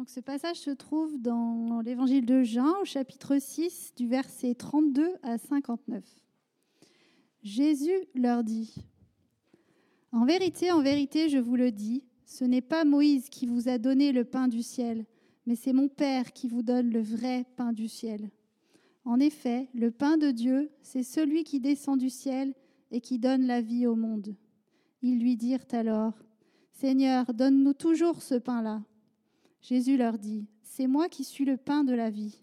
Donc ce passage se trouve dans l'évangile de Jean au chapitre 6 du verset 32 à 59. Jésus leur dit, En vérité, en vérité, je vous le dis, ce n'est pas Moïse qui vous a donné le pain du ciel, mais c'est mon Père qui vous donne le vrai pain du ciel. En effet, le pain de Dieu, c'est celui qui descend du ciel et qui donne la vie au monde. Ils lui dirent alors, Seigneur, donne-nous toujours ce pain-là. Jésus leur dit, C'est moi qui suis le pain de la vie.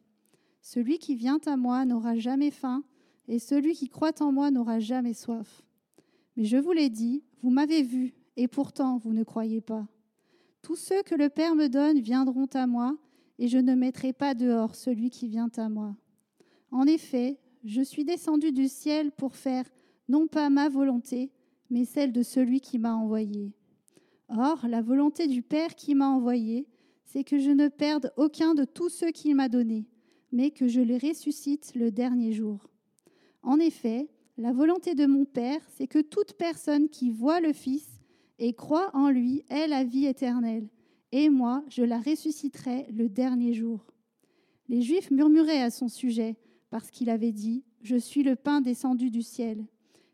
Celui qui vient à moi n'aura jamais faim, et celui qui croit en moi n'aura jamais soif. Mais je vous l'ai dit, vous m'avez vu, et pourtant vous ne croyez pas. Tous ceux que le Père me donne viendront à moi, et je ne mettrai pas dehors celui qui vient à moi. En effet, je suis descendu du ciel pour faire non pas ma volonté, mais celle de celui qui m'a envoyé. Or, la volonté du Père qui m'a envoyé, c'est que je ne perde aucun de tous ceux qu'il m'a donnés, mais que je les ressuscite le dernier jour. En effet, la volonté de mon Père, c'est que toute personne qui voit le Fils et croit en lui ait la vie éternelle, et moi, je la ressusciterai le dernier jour. Les Juifs murmuraient à son sujet, parce qu'il avait dit, Je suis le pain descendu du ciel.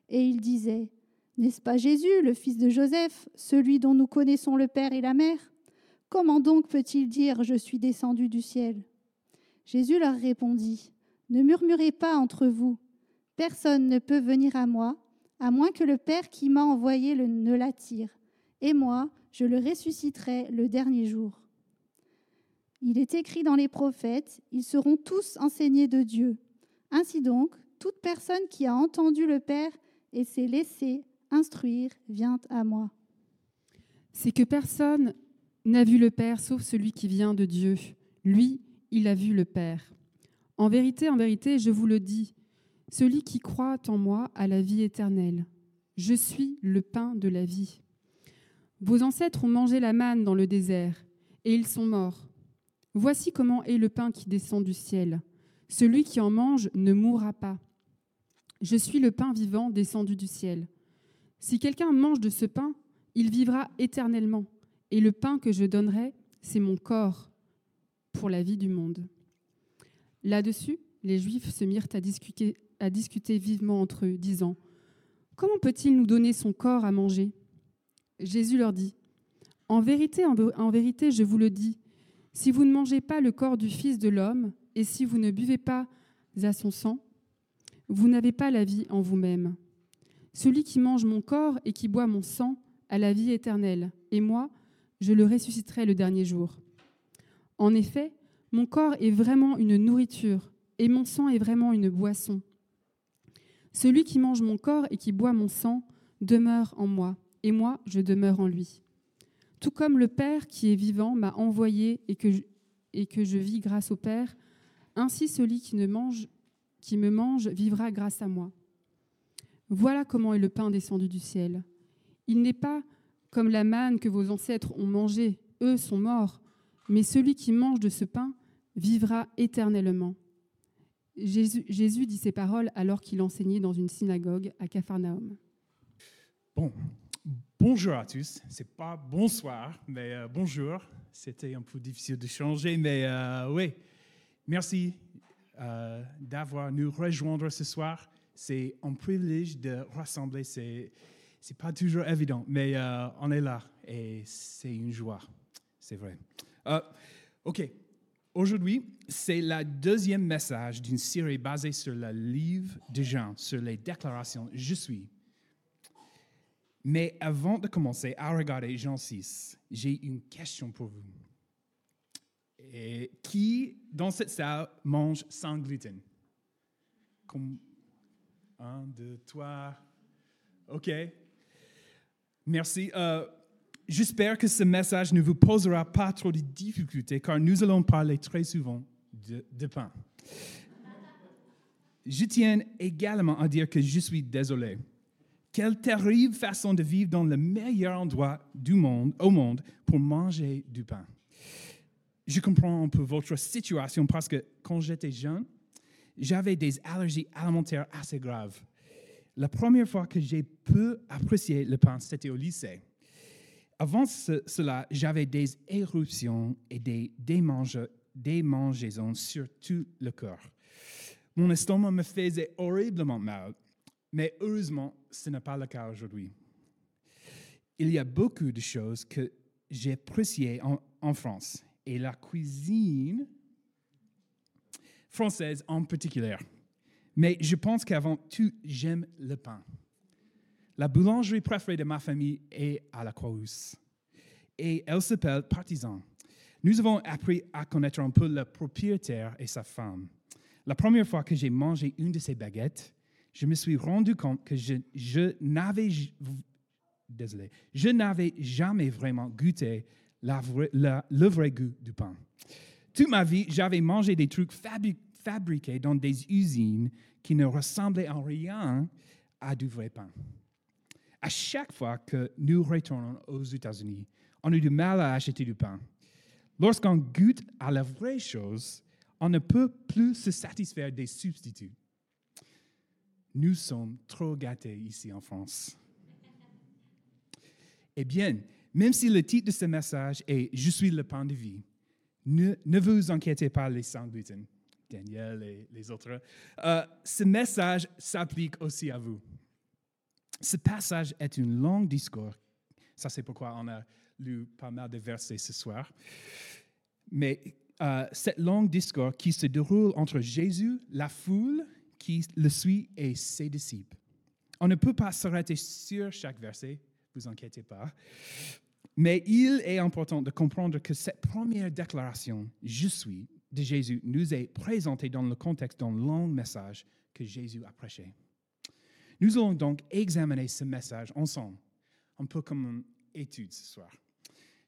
Et ils disaient, N'est-ce pas Jésus, le fils de Joseph, celui dont nous connaissons le Père et la Mère? Comment donc peut-il dire Je suis descendu du ciel Jésus leur répondit Ne murmurez pas entre vous. Personne ne peut venir à moi, à moins que le Père qui m'a envoyé ne l'attire. Et moi, je le ressusciterai le dernier jour. Il est écrit dans les prophètes Ils seront tous enseignés de Dieu. Ainsi donc, toute personne qui a entendu le Père et s'est laissé instruire vient à moi. C'est que personne n'a vu le Père sauf celui qui vient de Dieu. Lui, il a vu le Père. En vérité, en vérité, je vous le dis, celui qui croit en moi a la vie éternelle. Je suis le pain de la vie. Vos ancêtres ont mangé la manne dans le désert, et ils sont morts. Voici comment est le pain qui descend du ciel. Celui qui en mange ne mourra pas. Je suis le pain vivant descendu du ciel. Si quelqu'un mange de ce pain, il vivra éternellement et le pain que je donnerai, c'est mon corps pour la vie du monde. Là-dessus, les Juifs se mirent à discuter, vivement entre eux, disant, Comment peut-il nous donner son corps à manger? Jésus leur dit, En vérité, en vérité, je vous le dis, si vous ne mangez pas le corps du Fils de l'homme, et si vous ne buvez pas à son sang, vous n'avez pas la vie en vous-même. Celui qui mange mon corps et qui boit mon sang a la vie éternelle, et moi, je le ressusciterai le dernier jour. En effet, mon corps est vraiment une nourriture et mon sang est vraiment une boisson. Celui qui mange mon corps et qui boit mon sang demeure en moi, et moi je demeure en lui. Tout comme le Père qui est vivant m'a envoyé et que, je, vis grâce au Père, ainsi celui qui me mange vivra grâce à moi. Voilà comment est le pain descendu du ciel. Il n'est pas comme la manne que vos ancêtres ont mangée, eux sont morts, mais celui qui mange de ce pain vivra éternellement. Jésus, dit ces paroles alors qu'il enseignait dans une synagogue à Capharnaüm. Bon, bonjour à tous. C'est pas bonsoir, mais euh, bonjour. C'était un peu difficile de changer, mais euh, oui. Merci euh, d'avoir nous rejoindre ce soir. C'est un privilège de rassembler ces c'est pas toujours évident, mais euh, on est là et c'est une joie, c'est vrai. Euh, ok, aujourd'hui, c'est le deuxième message d'une série basée sur le livre de Jean, sur les déclarations Je suis. Mais avant de commencer à regarder Jean 6, j'ai une question pour vous. Qui, dans cette salle, mange sans gluten? Comme un, deux, trois. OK. Merci. Euh, J'espère que ce message ne vous posera pas trop de difficultés, car nous allons parler très souvent de, pain. Je tiens également à dire que je suis désolé. Quelle terrible façon de vivre dans le meilleur endroit du monde, au monde pour manger du pain. Je comprends un peu votre situation parce que quand j'étais jeune, j'avais des allergies alimentaires assez graves. La première fois que j'ai pu apprécier le pain, c'était au lycée. Avant ce- cela, j'avais des éruptions et des démange- démangeaisons sur tout le corps. Mon estomac me faisait horriblement mal, mais heureusement, ce n'est pas le cas aujourd'hui. Il y a beaucoup de choses que j'ai appréciées en France, et la cuisine française en particulier. Mais je pense qu'avant tout, j'aime le pain. La boulangerie préférée de ma famille est à la Croix-Rousse. Et elle s'appelle Partisan. Nous avons appris à connaître un peu le propriétaire et sa femme. La première fois que j'ai mangé une de ces baguettes, je me suis rendu compte que je, n'avais désolé, je n'avais jamais vraiment goûté le vrai goût du pain. Toute ma vie, j'avais mangé des trucs fabri- fabriqués dans des usines qui ne ressemblaient en rien à du vrai pain. À chaque fois que nous retournons aux États-Unis, on a du mal à acheter du pain. Lorsqu'on goûte à la vraie chose, on ne peut plus se satisfaire des substituts. Nous sommes trop gâtés ici en France. Eh bien, même si le titre de ce message est Je suis le pain de vie, ne, ne vous inquiétez pas les sans gluten, Daniel et les autres. Euh, ce message s'applique aussi à vous. Ce passage est un long discours. Ça, c'est pourquoi on a lu pas mal de versets ce soir. Mais euh, cet long discours qui se déroule entre Jésus, la foule qui le suit et ses disciples. On ne peut pas s'arrêter sur chaque verset, vous inquiétez pas. Mais il est important de comprendre que cette première déclaration, Je suis, de Jésus, nous est présentée dans le contexte d'un long message que Jésus a prêché. Nous allons donc examiner ce message ensemble, un peu comme une étude ce soir.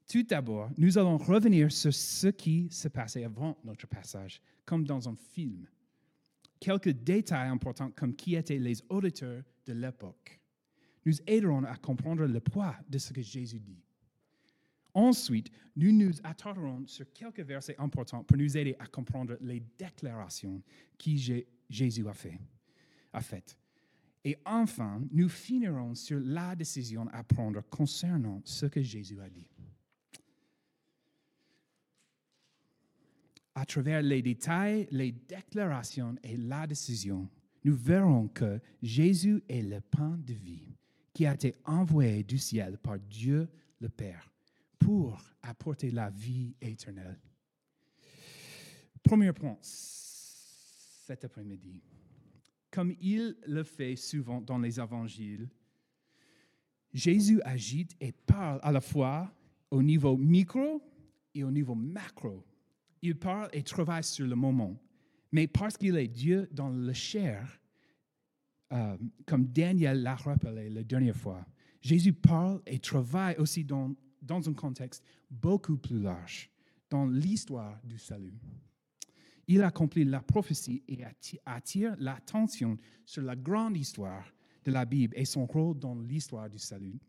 Tout d'abord, nous allons revenir sur ce qui se passait avant notre passage, comme dans un film. Quelques détails importants comme qui étaient les auditeurs de l'époque nous aideront à comprendre le poids de ce que Jésus dit. Ensuite, nous nous attarderons sur quelques versets importants pour nous aider à comprendre les déclarations que Jé- Jésus a, fait, a faites. Et enfin, nous finirons sur la décision à prendre concernant ce que Jésus a dit. À travers les détails, les déclarations et la décision, nous verrons que Jésus est le pain de vie qui a été envoyé du ciel par Dieu le Père pour apporter la vie éternelle. Premier point cet après-midi. Comme il le fait souvent dans les évangiles, Jésus agite et parle à la fois au niveau micro et au niveau macro. Il parle et travaille sur le moment. Mais parce qu'il est Dieu dans le chair, euh, comme Daniel l'a rappelé la dernière fois, Jésus parle et travaille aussi dans, dans un contexte beaucoup plus large, dans l'histoire du salut. Il accomplit la prophétie et atti- attire l'attention sur la grande histoire de la Bible et son rôle dans l'histoire du salut.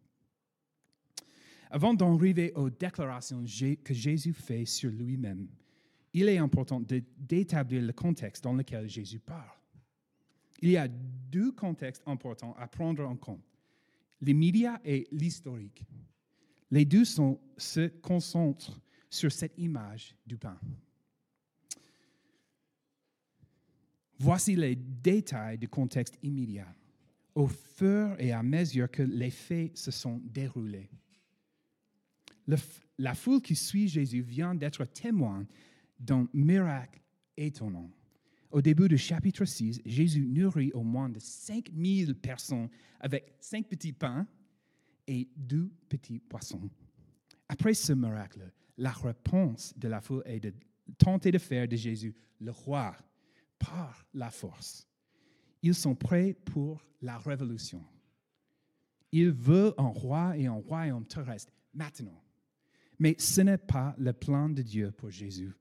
Avant d'en arriver aux déclarations que Jésus fait sur lui-même, il est important d'établir le contexte dans lequel Jésus parle. Il y a deux contextes importants à prendre en compte, l'immédiat et l'historique. Les deux se concentrent sur cette image du pain. Voici les détails du contexte immédiat, au fur et à mesure que les faits se sont déroulés. La foule qui suit Jésus vient d'être témoin d'un miracle étonnant. Au début du chapitre 6, Jésus nourrit au moins de 5000 personnes avec cinq petits pains et deux petits poissons. Après ce miracle, la réponse de la foule est de tenter de faire de Jésus le roi par la force. Ils sont prêts pour la révolution. Ils veulent un roi et un royaume terrestre maintenant. Mais ce n'est pas le plan de Dieu pour Jésus.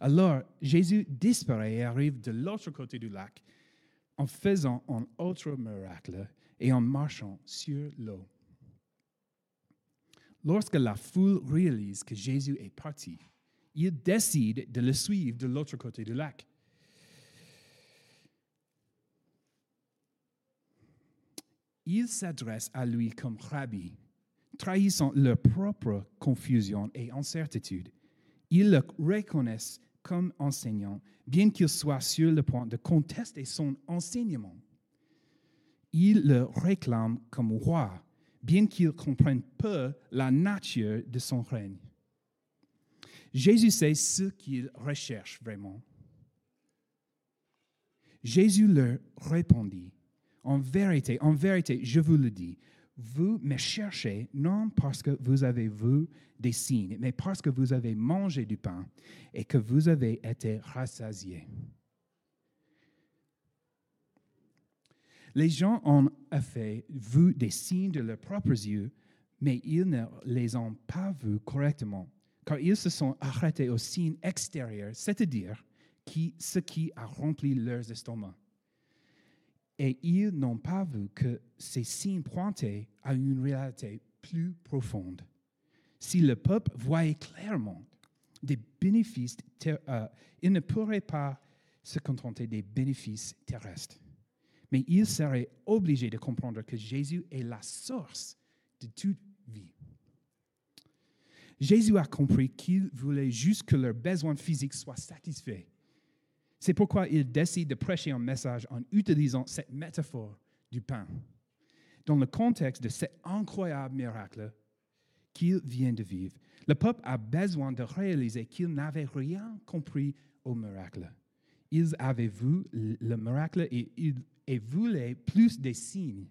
Alors, Jésus disparaît et arrive de l'autre côté du lac en faisant un autre miracle et en marchant sur l'eau. Lorsque la foule réalise que Jésus est parti, ils décident de le suivre de l'autre côté du lac. Ils s'adressent à lui comme rabbi, trahissant leur propre confusion et incertitude. Ils le reconnaissent comme enseignant, bien qu'il soit sur le point de contester son enseignement. Ils le réclament comme roi, bien qu'ils comprennent peu la nature de son règne. Jésus sait ce qu'il recherche vraiment. Jésus leur répondit, en vérité, en vérité, je vous le dis, vous me cherchez non parce que vous avez vu des signes, mais parce que vous avez mangé du pain et que vous avez été rassasiés. Les gens ont effet vu des signes de leurs propres yeux, mais ils ne les ont pas vus correctement, car ils se sont arrêtés aux signes extérieurs, c'est-à-dire qui, ce qui a rempli leurs estomacs. Et ils n'ont pas vu que ces signes pointaient à une réalité plus profonde. Si le peuple voyait clairement des bénéfices, euh, il ne pourrait pas se contenter des bénéfices terrestres. Mais il serait obligé de comprendre que Jésus est la source de toute vie. Jésus a compris qu'il voulait juste que leurs besoins physiques soient satisfaits c'est pourquoi il décide de prêcher un message en utilisant cette métaphore du pain. Dans le contexte de cet incroyable miracle qu'il vient de vivre, le peuple a besoin de réaliser qu'ils n'avaient rien compris au miracle. Ils avaient vu le miracle et, et voulaient plus des signes.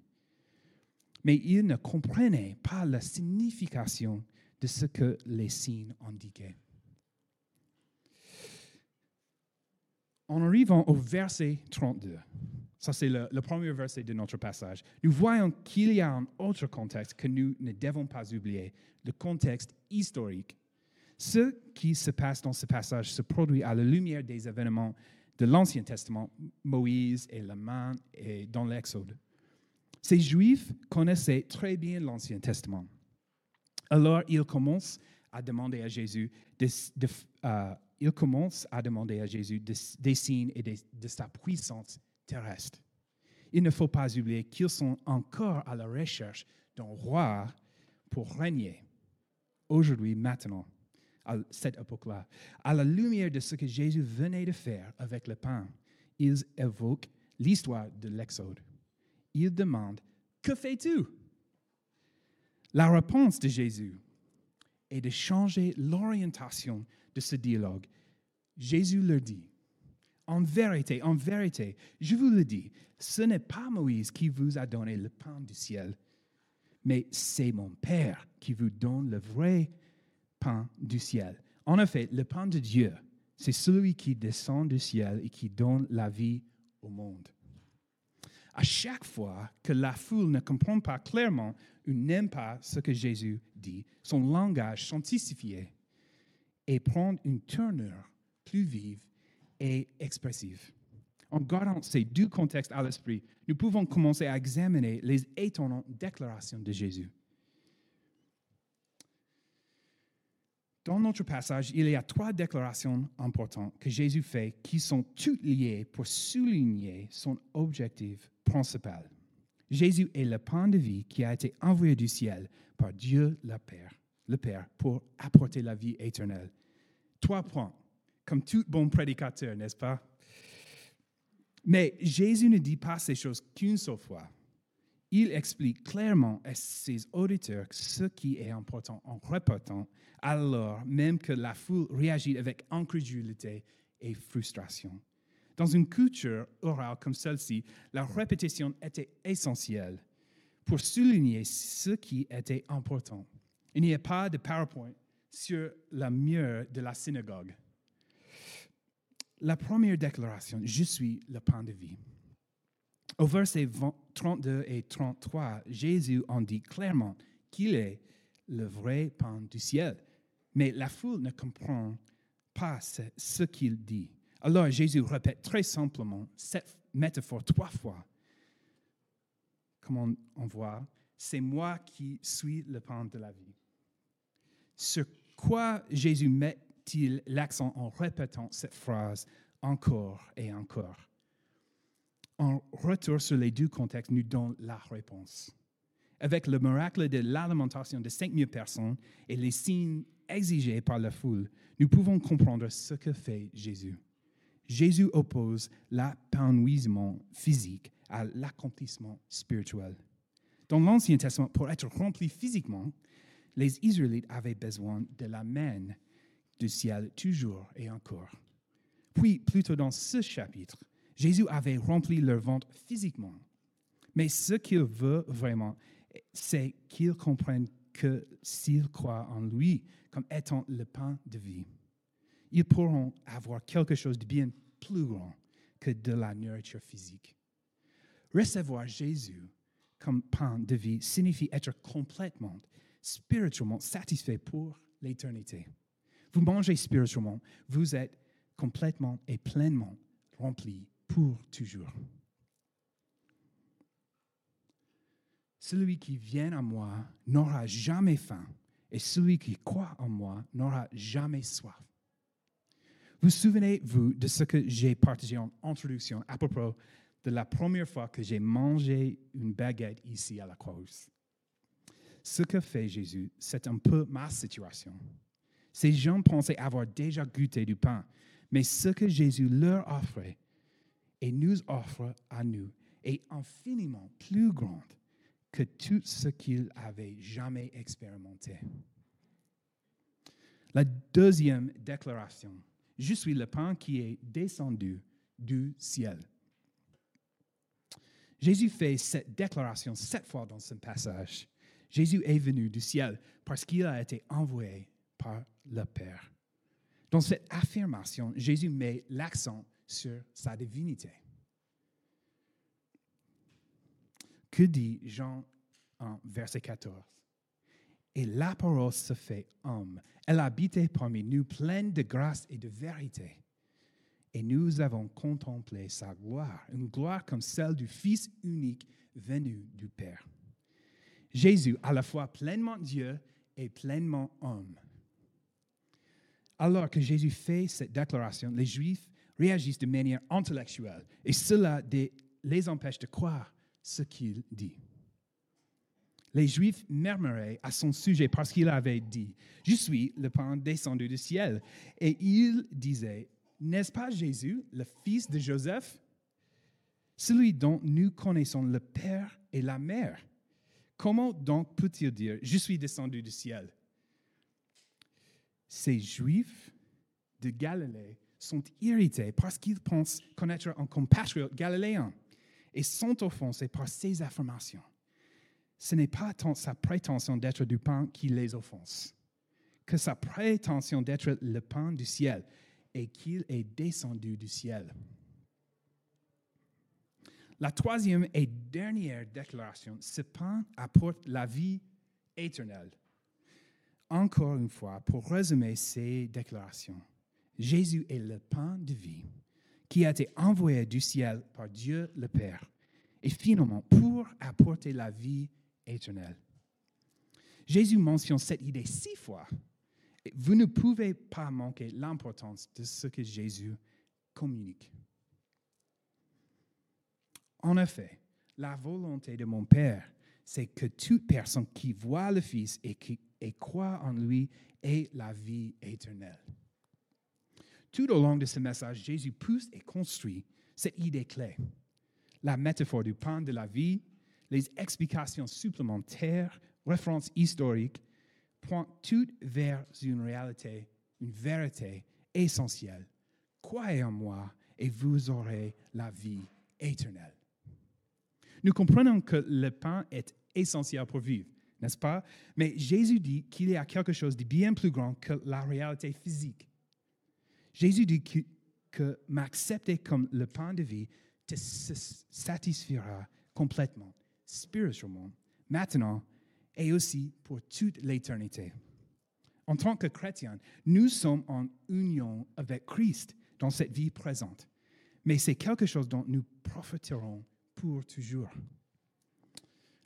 Mais ils ne comprenaient pas la signification de ce que les signes indiquaient. en arrivant au verset 32, ça c'est le, premier verset de notre passage, nous voyons qu'il y a un autre contexte que nous ne devons pas oublier, le contexte historique. Ce qui se passe dans ce passage se produit à la lumière des événements de l'Ancien Testament, Moïse et la main et dans l'Exode. Ces Juifs connaissaient très bien l'Ancien Testament. Alors ils commencent à demander à Jésus de, euh, il commence à demander à Jésus des signes et de sa puissance terrestre. Il ne faut pas oublier qu'ils sont encore à la recherche d'un roi pour régner aujourd'hui, maintenant, à cette époque-là. À la lumière de ce que Jésus venait de faire avec le pain, ils évoquent l'histoire de l'Exode. Ils demandent, que fais-tu? La réponse de Jésus est de changer l'orientation de ce dialogue. Jésus leur dit, en vérité, en vérité, je vous le dis, ce n'est pas Moïse qui vous a donné le pain du ciel, mais c'est mon Père qui vous donne le vrai pain du ciel. En effet, le pain de Dieu, c'est celui qui descend du ciel et qui donne la vie au monde. À chaque fois que la foule ne comprend pas clairement ou n'aime pas ce que Jésus dit, son langage s'intensifie et prendre une tournure plus vive et expressive. En gardant ces deux contextes à l'esprit, nous pouvons commencer à examiner les étonnantes déclarations de Jésus. Dans notre passage, il y a trois déclarations importantes que Jésus fait qui sont toutes liées pour souligner son objectif principal. Jésus est le pain de vie qui a été envoyé du ciel par Dieu le Père, le Père pour apporter la vie éternelle. Trois points, comme tout bon prédicateur, n'est-ce pas? Mais Jésus ne dit pas ces choses qu'une seule fois. Il explique clairement à ses auditeurs ce qui est important en répétant, alors même que la foule réagit avec incrédulité et frustration. Dans une culture orale comme celle-ci, la répétition était essentielle pour souligner ce qui était important. Il n'y a pas de PowerPoint sur la mur de la synagogue. La première déclaration, je suis le pain de vie. Au verset 32 et 33, Jésus en dit clairement qu'il est le vrai pain du ciel. Mais la foule ne comprend pas ce, qu'il dit. Alors Jésus répète très simplement cette métaphore trois fois. Comme on, voit, c'est moi qui suis le pain de la vie. Sur quoi Jésus met-il l'accent en répétant cette phrase encore et encore? En retour sur les deux contextes nous donne la réponse. avec le miracle de l'alimentation de 5000 personnes et les signes exigés par la foule, nous pouvons comprendre ce que fait Jésus. Jésus oppose l'épanouissement physique à l'accomplissement spirituel. Dans l'Ancien Testament, pour être rempli physiquement, les Israélites avaient besoin de la main du ciel toujours et encore. Puis, plutôt dans ce chapitre, Jésus avait rempli leur ventre physiquement. Mais ce qu'il veut vraiment, c'est qu'ils comprennent que s'ils croient en lui comme étant le pain de vie, ils pourront avoir quelque chose de bien plus grand que de la nourriture physique. Recevoir Jésus comme pain de vie signifie être complètement, spirituellement satisfait pour l'éternité. Vous mangez spirituellement, vous êtes complètement et pleinement rempli pour toujours. Celui qui vient à moi n'aura jamais faim, et celui qui croit en moi n'aura jamais soif. Vous souvenez-vous de ce que j'ai partagé en introduction à propos de la première fois que j'ai mangé une baguette ici à la croix Ce que fait Jésus, c'est un peu ma situation. Ces gens pensaient avoir déjà goûté du pain, mais ce que Jésus leur offrait et nous offre à nous est infiniment plus grand que tout ce qu'ils avaient jamais expérimenté. La deuxième déclaration, je suis le pain qui est descendu du ciel. Jésus fait cette déclaration sept fois dans ce passage. Jésus est venu du ciel parce qu'il a été envoyé par le Père. Dans cette affirmation, Jésus met l'accent sur sa divinité. Que dit Jean en verset 14 Et la parole se fait homme. Elle habitait parmi nous pleine de grâce et de vérité. Et nous avons contemplé sa gloire, une gloire comme celle du Fils unique venu du Père. Jésus, à la fois pleinement Dieu et pleinement homme. Alors que Jésus fait cette déclaration, les Juifs réagissent de manière intellectuelle et cela les empêche de croire ce qu'il dit. Les Juifs murmuraient à son sujet parce qu'il avait dit, Je suis le pain descendu du ciel. Et ils disaient, N'est-ce pas Jésus, le fils de Joseph, celui dont nous connaissons le Père et la Mère? Comment donc peut-il dire, Je suis descendu du ciel Ces Juifs de Galilée sont irrités parce qu'ils pensent connaître un compatriote galiléen et sont offensés par ces affirmations. Ce n'est pas tant sa prétention d'être du pain qui les offense, que sa prétention d'être le pain du ciel et qu'il est descendu du ciel. La troisième et dernière déclaration, ce pain apporte la vie éternelle. Encore une fois, pour résumer ces déclarations, Jésus est le pain de vie qui a été envoyé du ciel par Dieu le Père, et finalement pour apporter la vie éternelle. Jésus mentionne cette idée six fois. vous ne pouvez pas manquer l'importance de ce que Jésus communique. En effet, la volonté de mon Père, c'est que toute personne qui voit le Fils et qui et croit en lui ait la vie éternelle. Tout au long de ce message, Jésus pousse et construit cette idée clé. La métaphore du pain de la vie, les explications supplémentaires, références historiques, pointent toutes vers une réalité, une vérité essentielle. Croyez en moi et vous aurez la vie éternelle. Nous comprenons que le pain est essentiel pour vivre, n'est-ce pas? Mais Jésus dit qu'il y a quelque chose de bien plus grand que la réalité physique. Jésus dit que, m'accepter comme le pain de vie te satisfera complètement, spirituellement, maintenant et aussi pour toute l'éternité. En tant que chrétiens, nous sommes en union avec Christ dans cette vie présente, mais c'est quelque chose dont nous profiterons pour toujours.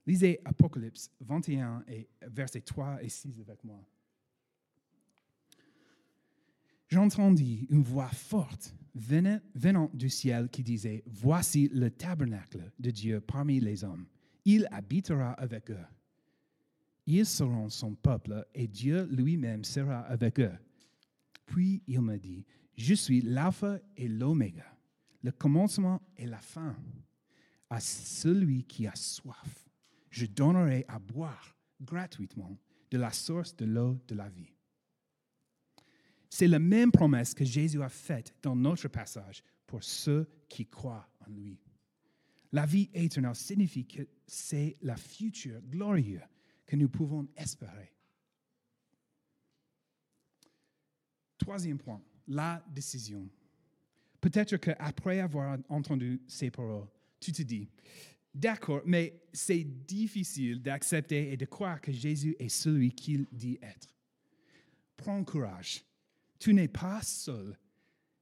Lisez Apocalypse 21 et versets 3 et 6 avec moi j'entendis une voix forte venant du ciel qui disait, Voici le tabernacle de Dieu parmi les hommes. Il habitera avec eux. Ils seront son peuple et Dieu lui-même sera avec eux. Puis il me dit, je suis l'alpha et l'oméga, le commencement et la fin. À celui qui a soif, je donnerai à boire gratuitement de la source de l'eau de la vie. C'est la même promesse que Jésus a faite dans notre passage pour ceux qui croient en lui. La vie éternelle signifie que c'est la future glorieuse que nous pouvons espérer. Troisième point, la décision. Peut-être qu'après avoir entendu ces paroles, tu te dis, d'accord, mais c'est difficile d'accepter et de croire que Jésus est celui qu'il dit être. Prends courage. Tu n'es pas seul.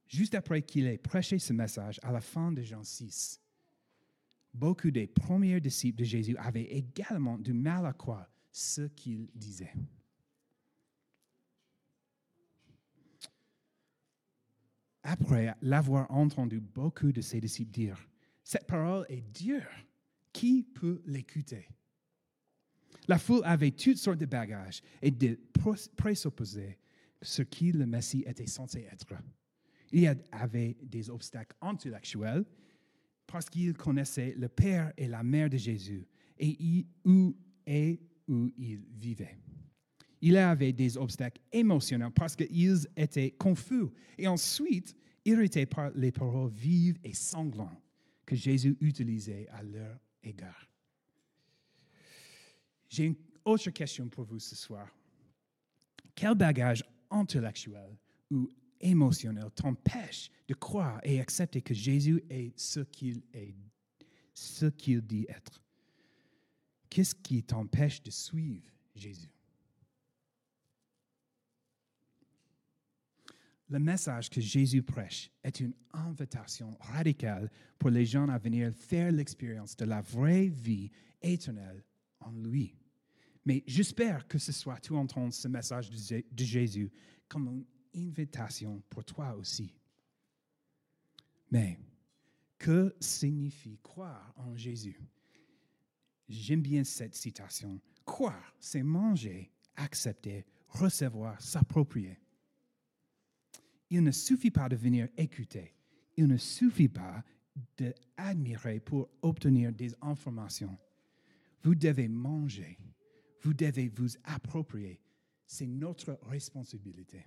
Juste après qu'il ait prêché ce message à la fin de Jean 6, beaucoup des premiers disciples de Jésus avaient également du mal à croire ce qu'il disait. Après l'avoir entendu beaucoup de ses disciples dire, cette parole est dure, qui peut l'écouter La foule avait toutes sortes de bagages et de présupposés sur qui le Messie était censé être. Il avait des obstacles intellectuels parce qu'il connaissait le père et la mère de Jésus et où, et où il vivait. Il avait des obstacles émotionnels parce qu'ils étaient confus et ensuite irrités par les paroles vives et sanglantes que Jésus utilisait à leur égard. J'ai une autre question pour vous ce soir. Quel bagage intellectuel ou émotionnel t'empêche de croire et accepter que Jésus est ce qu'il est, ce qu'il dit être? Qu'est-ce qui t'empêche de suivre Jésus? Le message que Jésus prêche est une invitation radicale pour les gens à venir faire l'expérience de la vraie vie éternelle en lui. Mais j'espère que ce soit tu entends ce message de Jésus comme une invitation pour toi aussi. Mais que signifie croire en Jésus? J'aime bien cette citation. Croire, c'est manger, accepter, recevoir, s'approprier. Il ne suffit pas de venir écouter. Il ne suffit pas d'admirer pour obtenir des informations. Vous devez manger. Vous devez vous approprier. C'est notre responsabilité.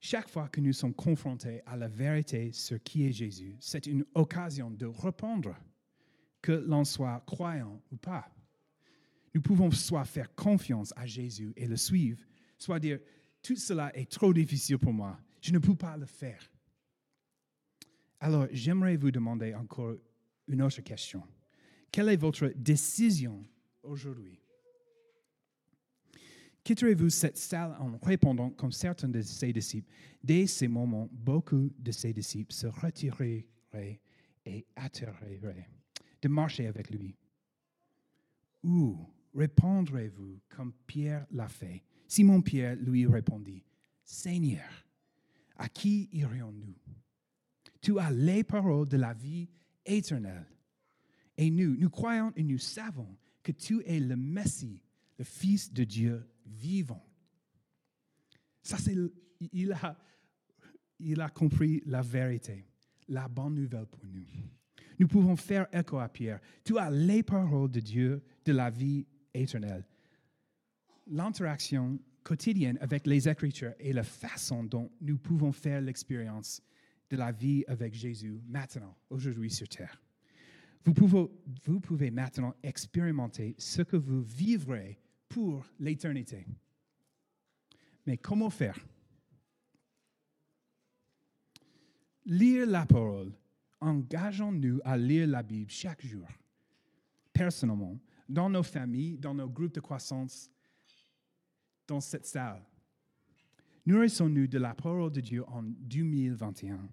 Chaque fois que nous sommes confrontés à la vérité sur qui est Jésus, c'est une occasion de répondre que l'on soit croyant ou pas. Nous pouvons soit faire confiance à Jésus et le suivre, soit dire, tout cela est trop difficile pour moi, je ne peux pas le faire. Alors, j'aimerais vous demander encore une autre question. Quelle est votre décision aujourd'hui? Quitterez-vous cette salle en répondant comme certains de ses disciples? Dès ces moments, beaucoup de ses disciples se retireraient et atterreraient de marcher avec lui. Ou répondrez-vous comme Pierre l'a fait? Simon-Pierre lui répondit, Seigneur, à qui irions-nous? Tu as les paroles de la vie éternelle. Et nous, nous croyons et nous savons que tu es le Messie, le Fils de Dieu vivant. Ça, c'est, il a, il a compris la vérité, la bonne nouvelle pour nous nous pouvons faire écho à Pierre. Tu as les paroles de Dieu de la vie éternelle. L'interaction quotidienne avec les Écritures est la façon dont nous pouvons faire l'expérience de la vie avec Jésus maintenant, aujourd'hui sur terre. Vous pouvez, maintenant expérimenter ce que vous vivrez pour l'éternité. Mais comment faire? Lire la parole engageons-nous à lire la Bible chaque jour, personnellement, dans nos familles, dans nos groupes de croissance, dans cette salle. Nourrissons-nous de la parole de Dieu en 2021.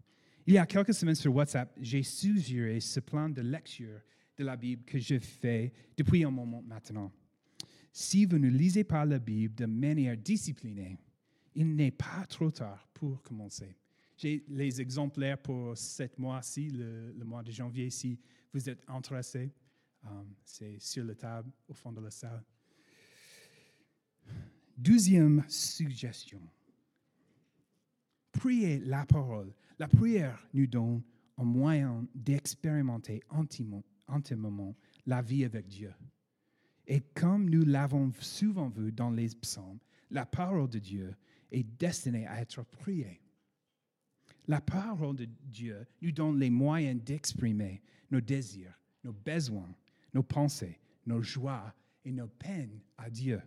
Il y a quelques semaines sur WhatsApp, j'ai suggéré ce plan de lecture de la Bible que je fais depuis un moment maintenant. Si vous ne lisez pas la Bible de manière disciplinée, il n'est pas trop tard pour commencer. J'ai les exemplaires pour ce mois-ci, le, mois de janvier, si vous êtes intéressé. Um, c'est sur la table, au fond de la salle. Deuxième suggestion. Priez la parole. La prière nous donne un moyen d'expérimenter intimement, intimement la vie avec Dieu. Et comme nous l'avons souvent vu dans les psaumes, la parole de Dieu est destinée à être priée. La parole de Dieu nous donne les moyens d'exprimer nos désirs, nos besoins, nos pensées, nos joies et nos peines à Dieu.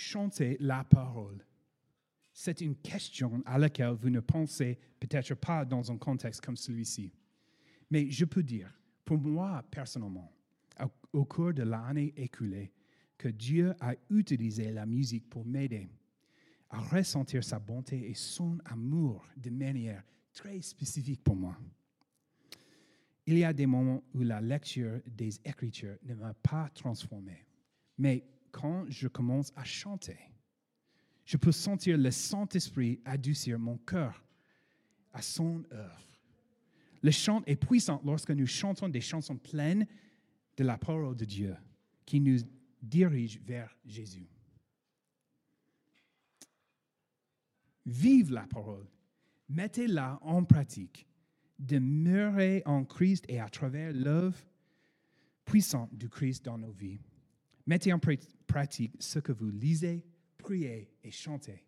Chantez la parole. C'est une question à laquelle vous ne pensez peut-être pas dans un contexte comme celui-ci. Mais je peux dire, pour moi personnellement, au, cours de l'année écoulée, que Dieu a utilisé la musique pour m'aider à ressentir sa bonté et son amour de manière très spécifique pour moi. Il y a des moments où la lecture des Écritures ne m'a pas transformé, mais quand je commence à chanter, je peux sentir le Saint-Esprit adoucir mon cœur à son œuvre. Le chant est puissant lorsque nous chantons des chansons pleines de la parole de Dieu qui nous dirige vers Jésus. Vive la parole, mettez-la en pratique, demeurez en Christ et à travers l'œuvre puissante du Christ dans nos vies. Mettez en pratique ce que vous lisez, priez et chantez.